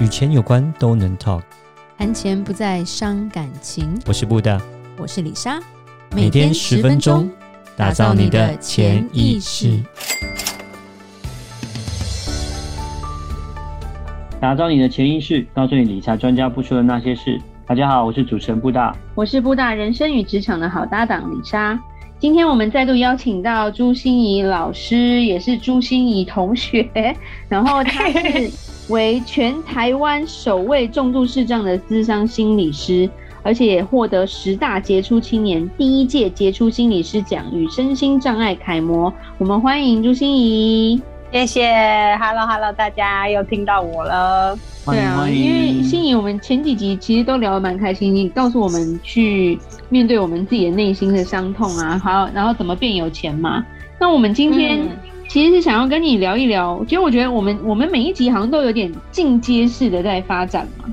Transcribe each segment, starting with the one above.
与钱有关都能 talk，谈钱不再伤感情。我是布大，我是李莎，每天十分钟，打造你的潜意识，打造你的潜意识，告诉你理财专家不说的那些事。大家好，我是主持人布大，我是布大人生与职场的好搭档李莎。今天我们再度邀请到朱心怡老师，也是朱心怡同学，然后他是为全台湾首位重度视障的咨商心理师，而且也获得十大杰出青年第一届杰出心理师奖与身心障碍楷模。我们欢迎朱心怡，谢谢，Hello Hello，大家又听到我了。对啊，因为心怡，我们前几集其实都聊得蛮开心，你告诉我们去面对我们自己的内心的伤痛啊，好，然后怎么变有钱嘛。那我们今天其实是想要跟你聊一聊，其实我觉得我们我们每一集好像都有点进阶式的在发展嘛。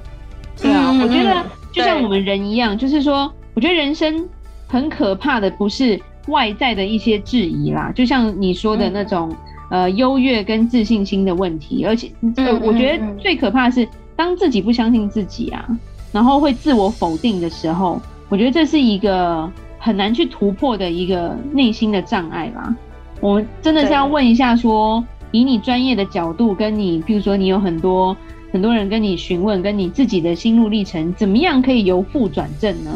对啊，我觉得就像我们人一样，就是说，我觉得人生很可怕的不是外在的一些质疑啦，就像你说的那种。呃，优越跟自信心的问题，而且，呃，我觉得最可怕的是，当自己不相信自己啊，然后会自我否定的时候，我觉得这是一个很难去突破的一个内心的障碍啦。我们真的是要问一下，说，以你专业的角度，跟你，譬如说，你有很多很多人跟你询问，跟你自己的心路历程，怎么样可以由负转正呢？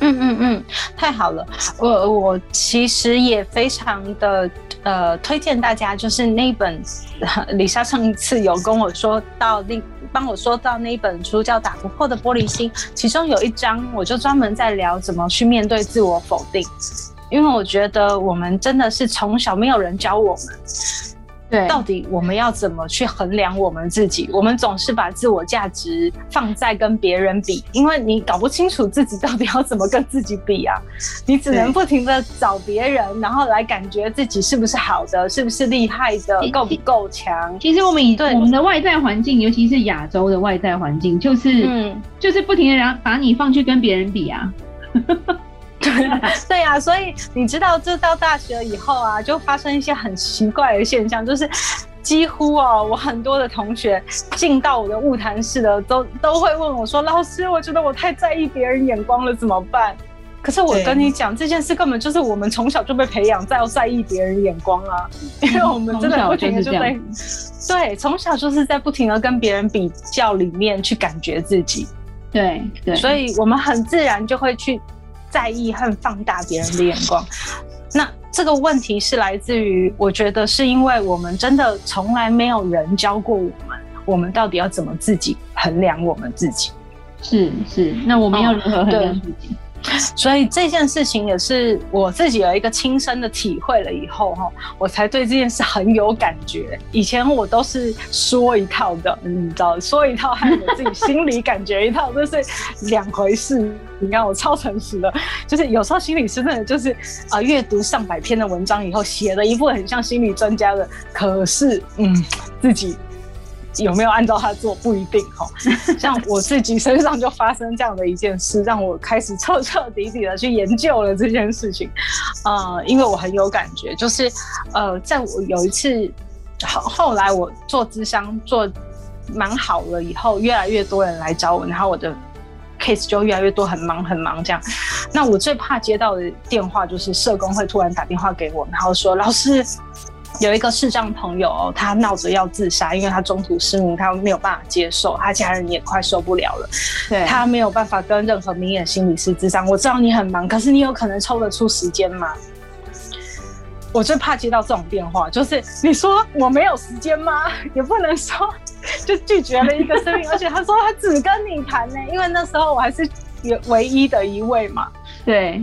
嗯嗯嗯，太好了，我我其实也非常的呃推荐大家，就是那一本，李莎上一次有跟我说到那帮我说到那一本书叫《打不破的玻璃心》，其中有一章我就专门在聊怎么去面对自我否定，因为我觉得我们真的是从小没有人教我们。对，到底我们要怎么去衡量我们自己？我们总是把自我价值放在跟别人比，因为你搞不清楚自己到底要怎么跟自己比啊！你只能不停的找别人，然后来感觉自己是不是好的，是不是厉害的，够不够强？其实我们以对我们的外在环境，尤其是亚洲的外在环境，就是嗯，就是不停的让把你放去跟别人比啊。对啊，对呀，所以你知道，就到大学以后啊，就发生一些很奇怪的现象，就是几乎哦，我很多的同学进到我的物谈室的，都都会问我说：“老师，我觉得我太在意别人眼光了，怎么办？”可是我跟你讲，这件事根本就是我们从小就被培养在要在意别人眼光啊，因为我们真的不停的就在，对，从小就是在不停的跟别人比较里面去感觉自己，对对，所以我们很自然就会去。在意和放大别人的眼光，那这个问题是来自于，我觉得是因为我们真的从来没有人教过我们，我们到底要怎么自己衡量我们自己？是是，那我们要如何衡量自己？哦所以这件事情也是我自己有一个亲身的体会了以后哈，我才对这件事很有感觉。以前我都是说一套的，你知道，说一套和我自己心里感觉一套，这是两回事。你看我超诚实的，就是有时候心理师真的就是啊，阅读上百篇的文章以后，写了一部很像心理专家的，可是嗯，自己。有没有按照他做不一定哈，像我自己身上就发生这样的一件事，让我开始彻彻底底的去研究了这件事情，呃，因为我很有感觉，就是呃，在我有一次后后来我做咨商做蛮好了以后，越来越多人来找我，然后我的 case 就越来越多，很忙很忙这样。那我最怕接到的电话就是社工会突然打电话给我，然后说老师。有一个视障朋友，哦，他闹着要自杀，因为他中途失明，他没有办法接受，他家人也快受不了了。对，他没有办法跟任何明眼心理师咨商。我知道你很忙，可是你有可能抽得出时间吗？我最怕接到这种电话，就是你说我没有时间吗？也不能说就拒绝了一个生命，而且他说他只跟你谈呢，因为那时候我还是唯一的一位嘛。对。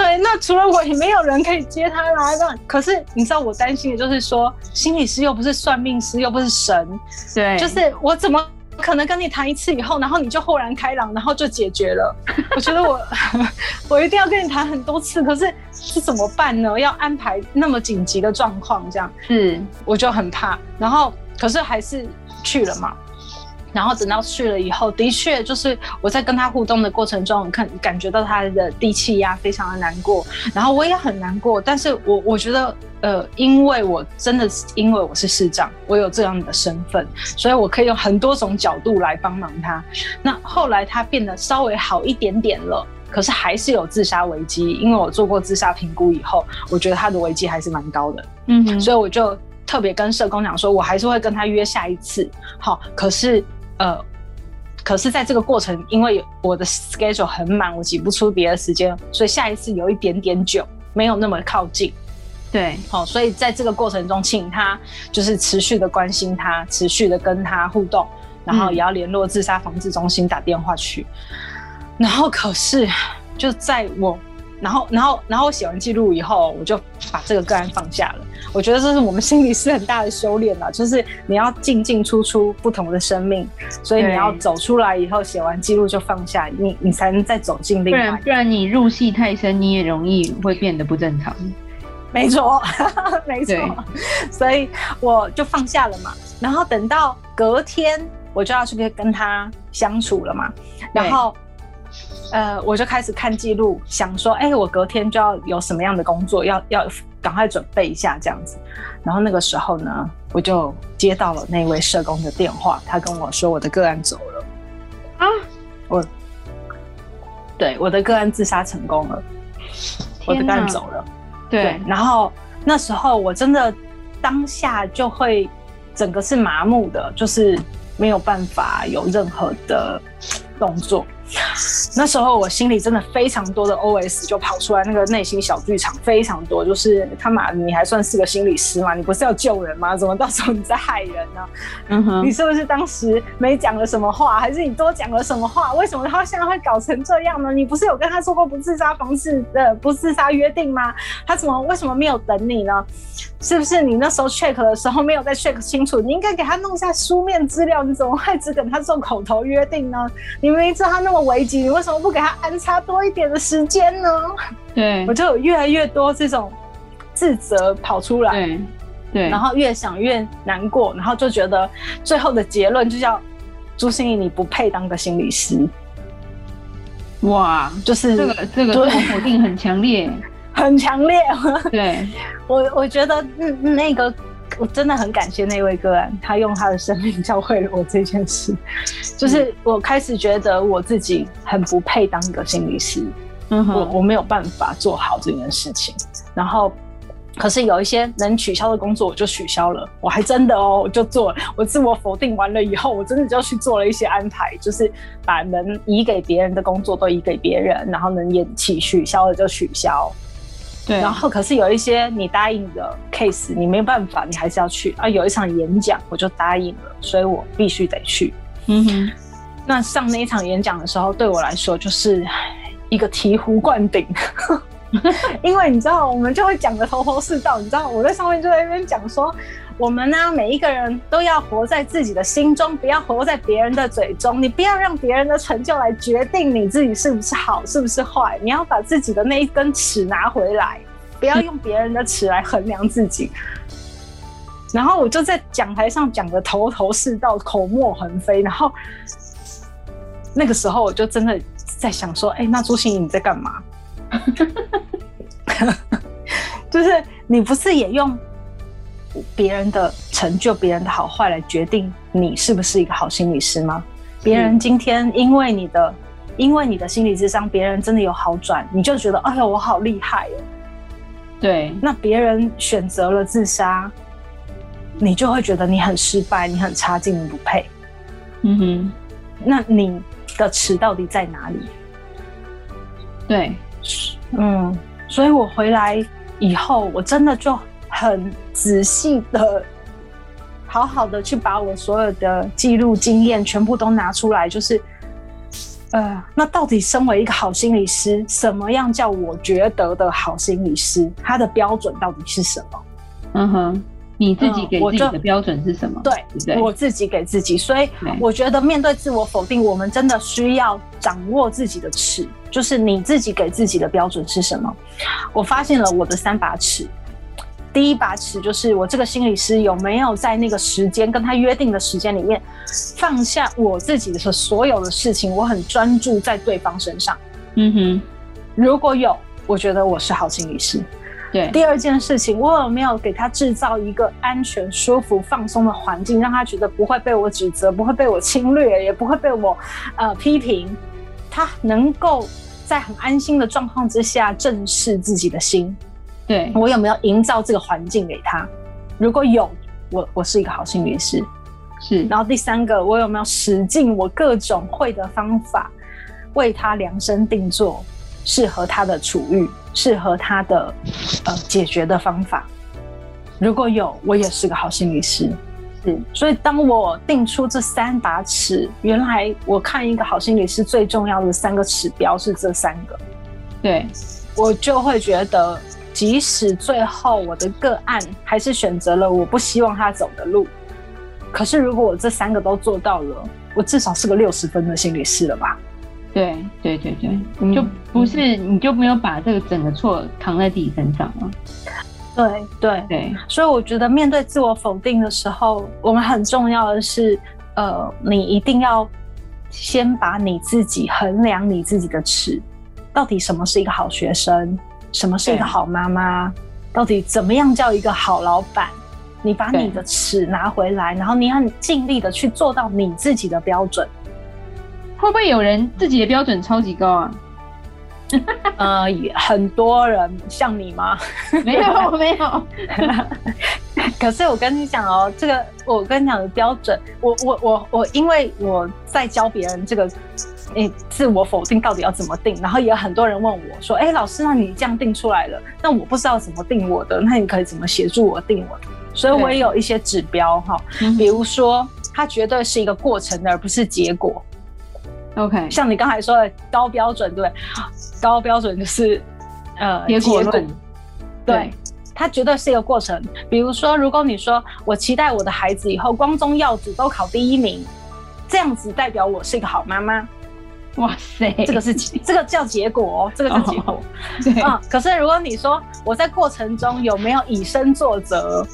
对，那除了我也没有人可以接他来。那可是你知道我担心的就是说，心理师又不是算命师，又不是神，对，就是我怎么可能跟你谈一次以后，然后你就豁然开朗，然后就解决了？我觉得我 我一定要跟你谈很多次，可是是怎么办呢？要安排那么紧急的状况，这样，是，我就很怕。然后可是还是去了嘛。然后等到去了以后，的确就是我在跟他互动的过程中，看感觉到他的低气压非常的难过，然后我也很难过。但是我我觉得，呃，因为我真的是因为我是市长，我有这样的身份，所以我可以用很多种角度来帮忙他。那后来他变得稍微好一点点了，可是还是有自杀危机。因为我做过自杀评估以后，我觉得他的危机还是蛮高的。嗯，所以我就特别跟社工讲说，我还是会跟他约下一次。好，可是。呃，可是，在这个过程，因为我的 schedule 很满，我挤不出别的时间，所以下一次有一点点久，没有那么靠近。对，好，所以在这个过程中，请他就是持续的关心他，持续的跟他互动，然后也要联络自杀防治中心打电话去。嗯、然后，可是就在我。然后，然后，然后我写完记录以后，我就把这个个案放下了。我觉得这是我们心理师很大的修炼了，就是你要进进出出不同的生命，所以你要走出来以后，写完记录就放下，你你才能再走进另外。不然，不然你入戏太深，你也容易会变得不正常。没错，没错。所以我就放下了嘛。然后等到隔天，我就要去跟他相处了嘛。然后。呃，我就开始看记录，想说，哎、欸，我隔天就要有什么样的工作，要要赶快准备一下这样子。然后那个时候呢，我就接到了那位社工的电话，他跟我说我的个案走了啊，我，对，我的个案自杀成功了，我的个案走了，对，对。然后那时候我真的当下就会整个是麻木的，就是没有办法有任何的动作。那时候我心里真的非常多的 OS 就跑出来，那个内心小剧场非常多，就是他妈，你还算是个心理师吗？你不是要救人吗？怎么到时候你在害人呢？嗯哼，你是不是当时没讲了什么话，还是你多讲了什么话？为什么他现在会搞成这样呢？你不是有跟他说过不自杀方式的不自杀约定吗？他怎么为什么没有等你呢？是不是你那时候 check 的时候没有再 check 清楚？你应该给他弄下书面资料，你怎么会只跟他做口头约定呢？你明明知道他那么危急，你为什么不给他安插多一点的时间呢？对，我就有越来越多这种自责跑出来，对，对，然后越想越难过，然后就觉得最后的结论就叫朱心怡，你不配当个心理师。哇，就是这个这个否定很强烈。很强烈，对 我，我觉得嗯，那个我真的很感谢那位个案，他用他的生命教会了我这件事，就是我开始觉得我自己很不配当一个心理师，我我没有办法做好这件事情，然后可是有一些能取消的工作我就取消了，我还真的哦，我就做了，我自我否定完了以后，我真的就去做了一些安排，就是把能移给别人的工作都移给别人，然后能延期取消了就取消。对，然后可是有一些你答应的 case，你没有办法，你还是要去啊。有一场演讲，我就答应了，所以我必须得去。嗯哼，那上那一场演讲的时候，对我来说就是一个醍醐灌顶，因为你知道，我们就会讲的头头是道。你知道，我在上面就在那边讲说。我们呢，每一个人都要活在自己的心中，不要活在别人的嘴中。你不要让别人的成就来决定你自己是不是好，是不是坏。你要把自己的那一根尺拿回来，不要用别人的尺来衡量自己。然后我就在讲台上讲的头头是道，口沫横飞。然后那个时候我就真的在想说，哎，那朱芯仪你在干嘛？就是你不是也用？别人的成就、别人的好坏来决定你是不是一个好心理师吗？别人今天因为你的、因为你的心理智商，别人真的有好转，你就觉得哎呀，我好厉害哦。对，那别人选择了自杀，你就会觉得你很失败，你很差劲，你不配。嗯哼，那你的尺到底在哪里？对，嗯，所以我回来以后，我真的就。很仔细的，好好的去把我所有的记录经验全部都拿出来，就是，呃，那到底身为一个好心理师，什么样叫我觉得的好心理师？他的标准到底是什么？嗯哼，你自己给自己的标准是什么？对，对我自己给自己，所以我觉得面对自我否定，我们真的需要掌握自己的尺，就是你自己给自己的标准是什么？我发现了我的三把尺。第一把尺就是我这个心理师有没有在那个时间跟他约定的时间里面放下我自己的所有的事情，我很专注在对方身上。嗯哼，如果有，我觉得我是好心理师。对，第二件事情，我有没有给他制造一个安全、舒服、放松的环境，让他觉得不会被我指责，不会被我侵略，也不会被我呃批评，他能够在很安心的状况之下正视自己的心。对，我有没有营造这个环境给他？如果有，我我是一个好心理师。是，然后第三个，我有没有使尽我各种会的方法，为他量身定做适合他的处遇？适合他的呃解决的方法，如果有，我也是个好心理师。是，所以当我定出这三把尺，原来我看一个好心理师最重要的三个指标是这三个。对，我就会觉得，即使最后我的个案还是选择了我不希望他走的路，可是如果我这三个都做到了，我至少是个六十分的心理师了吧？对对对对，嗯、就不是你就没有把这个整个错扛在自己身上了。对对对，所以我觉得面对自我否定的时候，我们很重要的是，呃，你一定要先把你自己衡量你自己的尺，到底什么是一个好学生，什么是一个好妈妈，到底怎么样叫一个好老板？你把你的尺拿回来，然后你很尽力的去做到你自己的标准。会不会有人自己的标准超级高啊？呃，很多人像你吗？没有，没有。可是我跟你讲哦，这个我跟你讲的标准，我我我我，因为我在教别人这个，诶，自我否定到底要怎么定？然后也有很多人问我说：“哎，老师，那你这样定出来了，那我不知道怎么定我的，那你可以怎么协助我定我的？”所以我也有一些指标哈，比如说，它绝对是一个过程的，而不是结果。OK，像你刚才说的高标准，对，高标准就是呃结果论，对，对，它绝对是一个过程。比如说，如果你说我期待我的孩子以后光宗耀祖都考第一名，这样子代表我是一个好妈妈。哇塞，这个是这个叫结果哦，这个叫结果。Oh, 对啊，可是如果你说我在过程中有没有以身作则？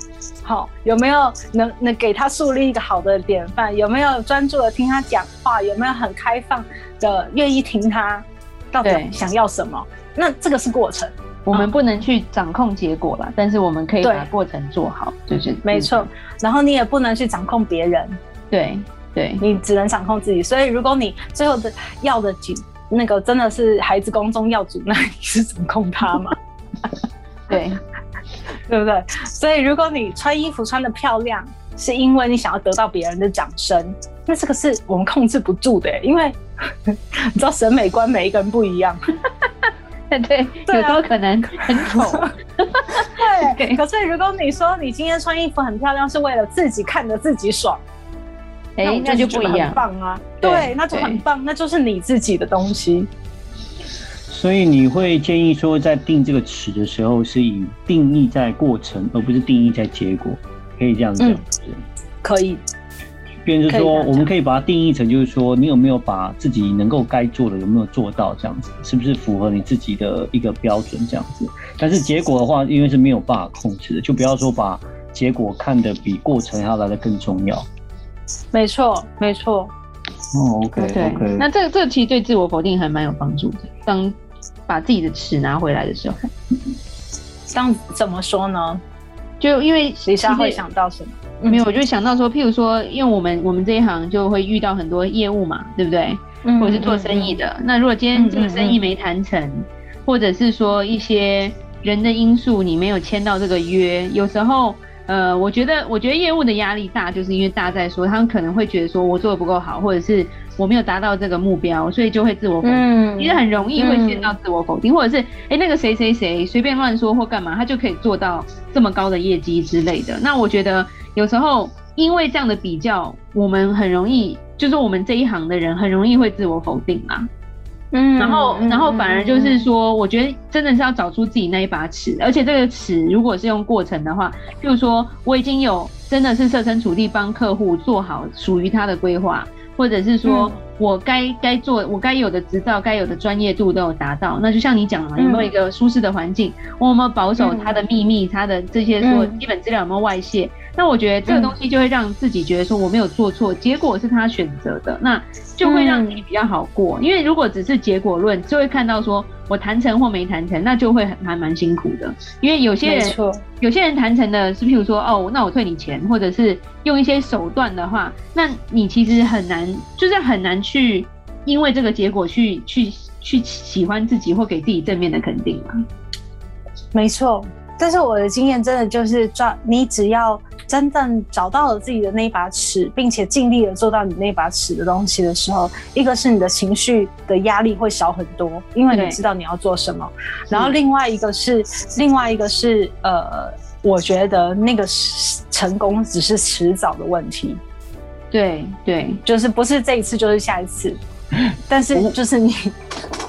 好，有没有能能给他树立一个好的典范？有没有专注的听他讲话？有没有很开放的愿意听他到底想要什么？那这个是过程，我们不能去掌控结果了，但是我们可以把过程做好，就是没错。然后你也不能去掌控别人，对对，你只能掌控自己。所以如果你最后的要的几那个真的是孩子光宗耀祖，那你是掌控他吗？对。对不对？所以如果你穿衣服穿的漂亮，是因为你想要得到别人的掌声，那这个是我们控制不住的，因为 你知道审美观每一个人不一样。对对，有时候可能很丑。对，可是如果你说你今天穿衣服很漂亮，是为了自己看着自己爽，哎，那就不一样，棒啊！对，那就很棒，那就是你自己的东西。所以你会建议说，在定这个尺的时候，是以定义在过程，而不是定义在结果，可以这样讲？嗯，可以。变成说，我们可以把它定义成，就是说，你有没有把自己能够该做的有没有做到，这样子，是不是符合你自己的一个标准，这样子？但是结果的话，因为是没有办法控制的，就不要说把结果看得比过程还要来的更重要。没错，没错。哦，OK，OK。那这个这个其实对自我否定还蛮有帮助的。当把自己的尺拿回来的时候，当怎么说呢？就因为李莎会想到什么？嗯、没有，我就想到说，譬如说，因为我们我们这一行就会遇到很多业务嘛，对不对？嗯、或者是做生意的。嗯、那如果今天这个生意没谈成，嗯、或者是说一些人的因素，你没有签到这个约，有时候，呃，我觉得，我觉得业务的压力大，就是因为大在说，他们可能会觉得说我做的不够好，或者是。我没有达到这个目标，所以就会自我否定。嗯、其实很容易会陷到自我否定，嗯、或者是那个谁谁谁随便乱说或干嘛，他就可以做到这么高的业绩之类的。那我觉得有时候因为这样的比较，我们很容易，就是我们这一行的人很容易会自我否定嘛。嗯，然后然后反而就是说，我觉得真的是要找出自己那一把尺，而且这个尺如果是用过程的话，譬如说我已经有真的是设身处地帮客户做好属于他的规划。或者是说我该该做我该有的执照、该有的专业度都有达到。那就像你讲的嘛，有没有一个舒适的环境？我有没有保守他的秘密？他的这些说基本资料有没有外泄？那我觉得这个东西就会让自己觉得说我没有做错，结果是他选择的，那就会让你比较好过。因为如果只是结果论，就会看到说我谈成或没谈成，那就会还蛮辛苦的。因为有些人，有些人谈成的是譬如说哦，那我退你钱，或者是用一些手段的话，那你其实很难，就是很难去因为这个结果去去去喜欢自己或给自己正面的肯定嘛。没错。但是我的经验真的就是抓你，只要真正找到了自己的那一把尺，并且尽力的做到你那把尺的东西的时候，一个是你的情绪的压力会小很多，因为你知道你要做什么。然后另外一个是，另外一个是，呃，我觉得那个成功只是迟早的问题。对对，就是不是这一次就是下一次，但是就是你。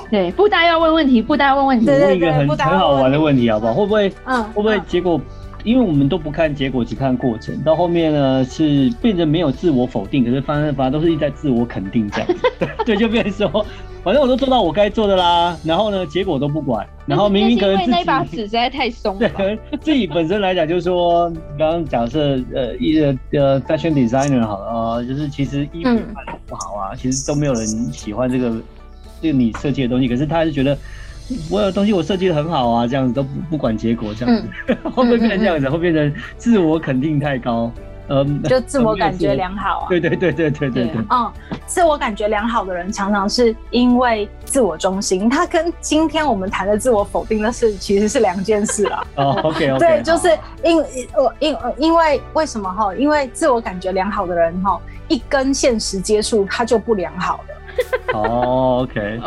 对，不单要问问题，不单要问问题。问一个很很好玩的问题，好不好？会不会？嗯，会不会结果？因为我们都不看结果，只看过程。到后面呢，是变成没有自我否定，可是反正反正都是一直在自我肯定这样子。对，就变成说，反正我都做到我该做的啦。然后呢，结果都不管。然后明明可能自己那把尺实在太松。对，自己本身来讲，就是说，刚刚假设呃一呃呃 fashion designer 好了啊、呃，就是其实衣服卖的不好啊，嗯、其实都没有人喜欢这个。这个你设计的东西，可是他还是觉得我有东西我设计的很好啊，这样子都不不管结果，这样子、嗯、会不会变成这样子？会变成自我肯定太高，嗯，就自我感觉良好啊。对对对对对对对。嗯，自我感觉良好的人常常是因为自我中心，他跟今天我们谈的自我否定的事其实是两件事啊。哦，OK OK。对，就是因我因因为为什么哈？因为自我感觉良好的人哈，一跟现实接触他就不良好的。哦、OK，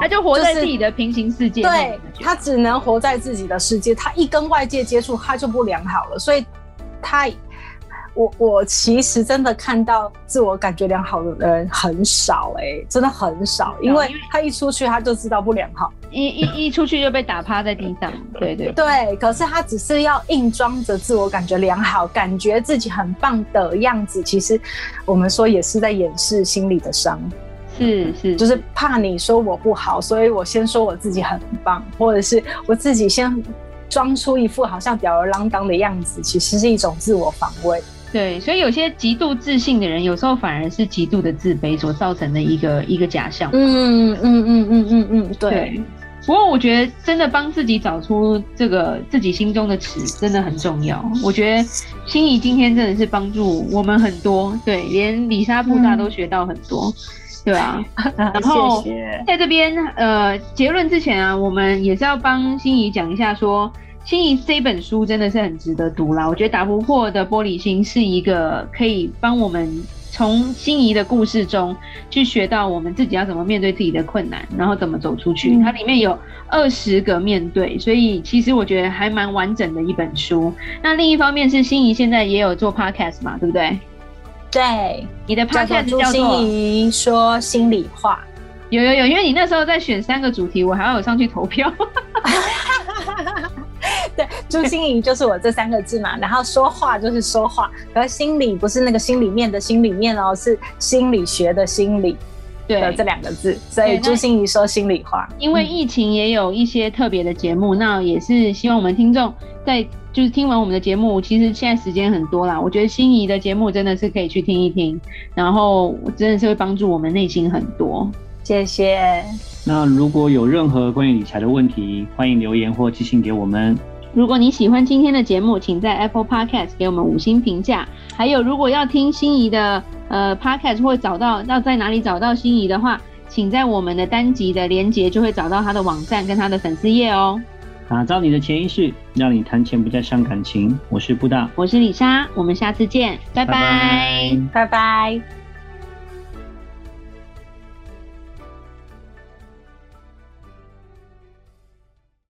他就活在自己的平行世界，就是，对，他只能活在自己的世界，他一跟外界接触，他就不良好了。所以他，我我其实真的看到自我感觉良好的人很少，欸，哎，真的很少，因为他一出去他就知道不良好，一一一出去就被打趴在地上，对对对。可是他只是要硬装着自我感觉良好，感觉自己很棒的样子，其实我们说也是在掩饰心里的伤。是是，就是怕你说我不好，所以我先说我自己很棒，或者是我自己先装出一副好像吊儿郎当的样子，其实是一种自我防卫。对，所以有些极度自信的人，有时候反而是极度的自卑所造成的一个一个假象。嗯嗯嗯嗯嗯嗯，对。对不过我觉得真的帮自己找出这个自己心中的尺真的很重要。我觉得心仪今天真的是帮助我们很多，对，连李莎布大都学到很多。嗯对啊，然后在这边呃结论之前啊，我们也是要帮心怡讲一下说，说心怡这本书真的是很值得读啦。我觉得打不破的玻璃心是一个可以帮我们从心怡的故事中去学到我们自己要怎么面对自己的困难，然后怎么走出去。嗯、它里面有二十个面对，所以其实我觉得还蛮完整的一本书。那另一方面是心怡现在也有做 podcast 嘛，对不对？对，你的 podcast 叫做心怡说心里话。有有有，因为你那时候在选三个主题，我还要有上去投票。对，朱心怡就是我这三个字嘛，然后说话就是说话，可是心里不是那个心里面的心里面哦，是心理学的心理的这两个字，所以朱心怡说心里话。因为疫情也有一些特别的节目，那也是希望我们听众在。就是听完我们的节目，其实现在时间很多啦。我觉得心仪的节目真的是可以去听一听，然后真的是会帮助我们内心很多。谢谢。那如果有任何关于理财的问题，欢迎留言或寄信给我们。如果你喜欢今天的节目，请在 Apple Podcast 给我们五星评价。还有，如果要听心仪的呃 Podcast 或找到要在哪里找到心仪的话，请在我们的单集的连接就会找到他的网站跟他的粉丝页哦。打造你的潜意识，让你谈钱不再伤感情。我是布大，我是李莎，我们下次见，拜拜，拜拜。拜拜。